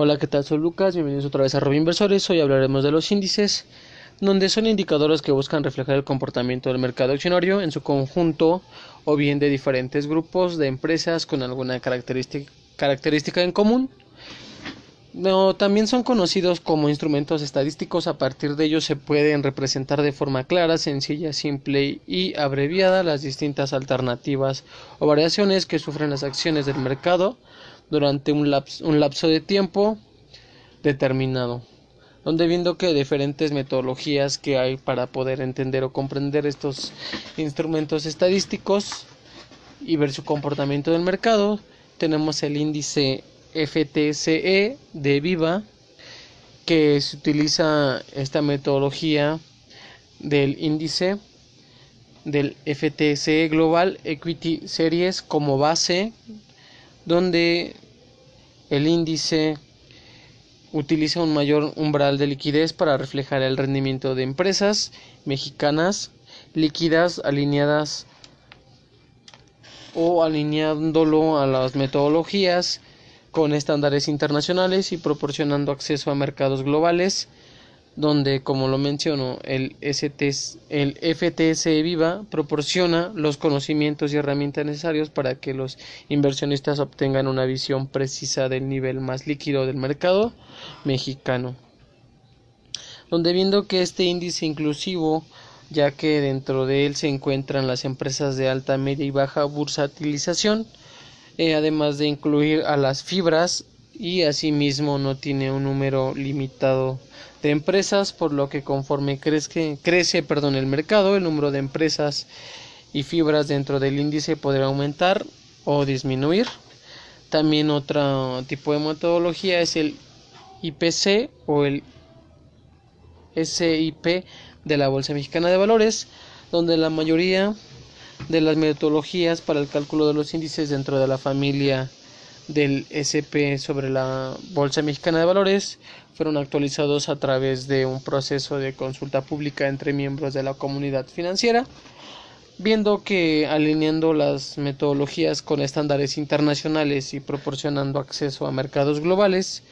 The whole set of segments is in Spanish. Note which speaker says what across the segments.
Speaker 1: Hola, ¿qué tal? Soy Lucas, bienvenidos otra vez a Robin Inversores. Hoy hablaremos de los índices, donde son indicadores que buscan reflejar el comportamiento del mercado accionario en su conjunto o bien de diferentes grupos de empresas con alguna característica, característica en común. No, también son conocidos como instrumentos estadísticos. A partir de ellos se pueden representar de forma clara, sencilla, simple y abreviada las distintas alternativas o variaciones que sufren las acciones del mercado durante un lapso, un lapso de tiempo determinado, donde viendo que diferentes metodologías que hay para poder entender o comprender estos instrumentos estadísticos y ver su comportamiento del mercado, tenemos el índice FTSE de Viva, que se utiliza esta metodología del índice del FTSE Global Equity Series como base donde el índice utiliza un mayor umbral de liquidez para reflejar el rendimiento de empresas mexicanas líquidas alineadas o alineándolo a las metodologías con estándares internacionales y proporcionando acceso a mercados globales donde, como lo menciono, el, STS, el FTS Viva proporciona los conocimientos y herramientas necesarios para que los inversionistas obtengan una visión precisa del nivel más líquido del mercado mexicano. Donde viendo que este índice inclusivo, ya que dentro de él se encuentran las empresas de alta, media y baja bursatilización, eh, además de incluir a las fibras y asimismo no tiene un número limitado de empresas, por lo que conforme crece, crece perdón, el mercado, el número de empresas y fibras dentro del índice podrá aumentar o disminuir. También otro tipo de metodología es el IPC o el SIP de la Bolsa Mexicana de Valores, donde la mayoría de las metodologías para el cálculo de los índices dentro de la familia del SP sobre la Bolsa Mexicana de Valores fueron actualizados a través de un proceso de consulta pública entre miembros de la comunidad financiera, viendo que alineando las metodologías con estándares internacionales y proporcionando acceso a mercados globales,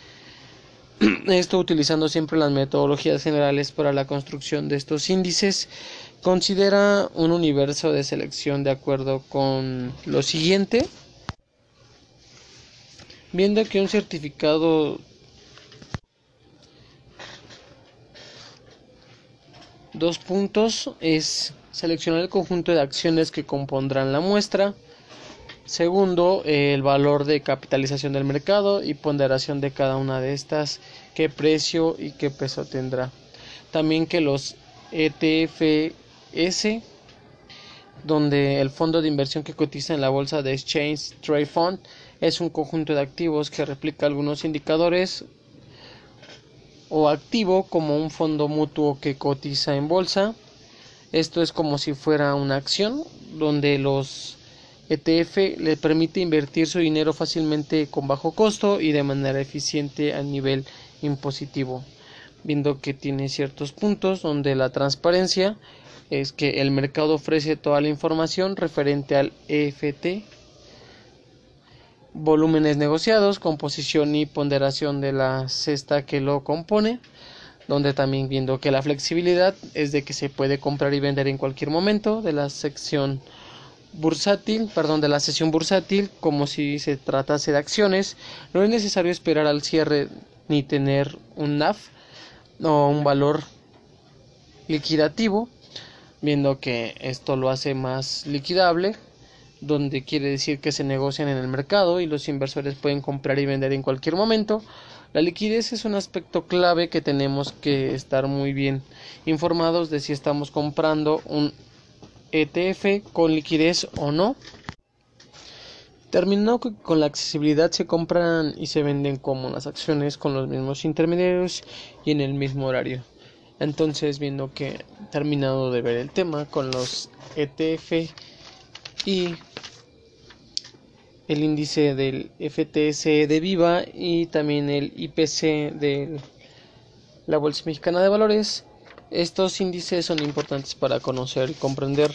Speaker 1: esto utilizando siempre las metodologías generales para la construcción de estos índices, considera un universo de selección de acuerdo con lo siguiente, viendo que un certificado Dos puntos es seleccionar el conjunto de acciones que compondrán la muestra. Segundo, el valor de capitalización del mercado y ponderación de cada una de estas, qué precio y qué peso tendrá. También que los ETFS, donde el fondo de inversión que cotiza en la bolsa de Exchange Trade Fund es un conjunto de activos que replica algunos indicadores o activo como un fondo mutuo que cotiza en bolsa. Esto es como si fuera una acción donde los ETF le permite invertir su dinero fácilmente con bajo costo y de manera eficiente a nivel impositivo, viendo que tiene ciertos puntos donde la transparencia es que el mercado ofrece toda la información referente al EFT volúmenes negociados, composición y ponderación de la cesta que lo compone, donde también viendo que la flexibilidad es de que se puede comprar y vender en cualquier momento de la sección bursátil, perdón, de la sesión bursátil, como si se tratase de acciones, no es necesario esperar al cierre ni tener un NAF o un valor liquidativo, viendo que esto lo hace más liquidable donde quiere decir que se negocian en el mercado y los inversores pueden comprar y vender en cualquier momento. La liquidez es un aspecto clave que tenemos que estar muy bien informados de si estamos comprando un ETF con liquidez o no. Terminado con la accesibilidad se compran y se venden como las acciones con los mismos intermediarios y en el mismo horario. Entonces, viendo que terminado de ver el tema con los ETF y el índice del FTS de Viva y también el IPC de la Bolsa Mexicana de Valores. Estos índices son importantes para conocer y comprender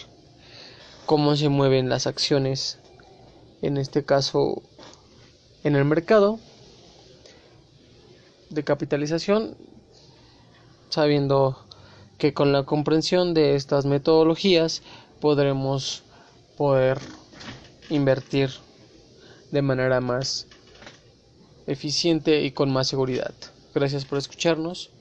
Speaker 1: cómo se mueven las acciones, en este caso en el mercado, de capitalización, sabiendo que con la comprensión de estas metodologías podremos poder invertir de manera más eficiente y con más seguridad. Gracias por escucharnos.